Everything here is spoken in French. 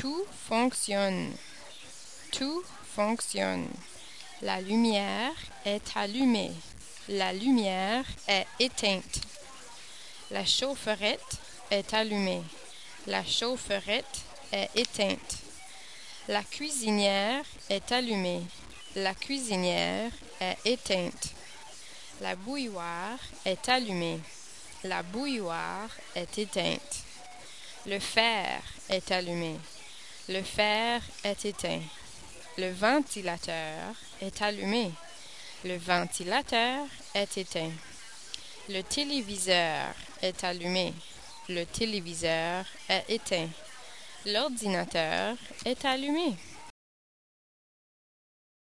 Tout fonctionne. Tout fonctionne. La lumière est allumée. La lumière est éteinte. La chaufferette est allumée. La chaufferette est éteinte. La cuisinière est allumée. La cuisinière est éteinte. La bouilloire est allumée. La bouilloire est éteinte. Le fer est allumé. Le fer est éteint. Le ventilateur est allumé. Le ventilateur est éteint. Le téléviseur est allumé. Le téléviseur est éteint. L'ordinateur est allumé.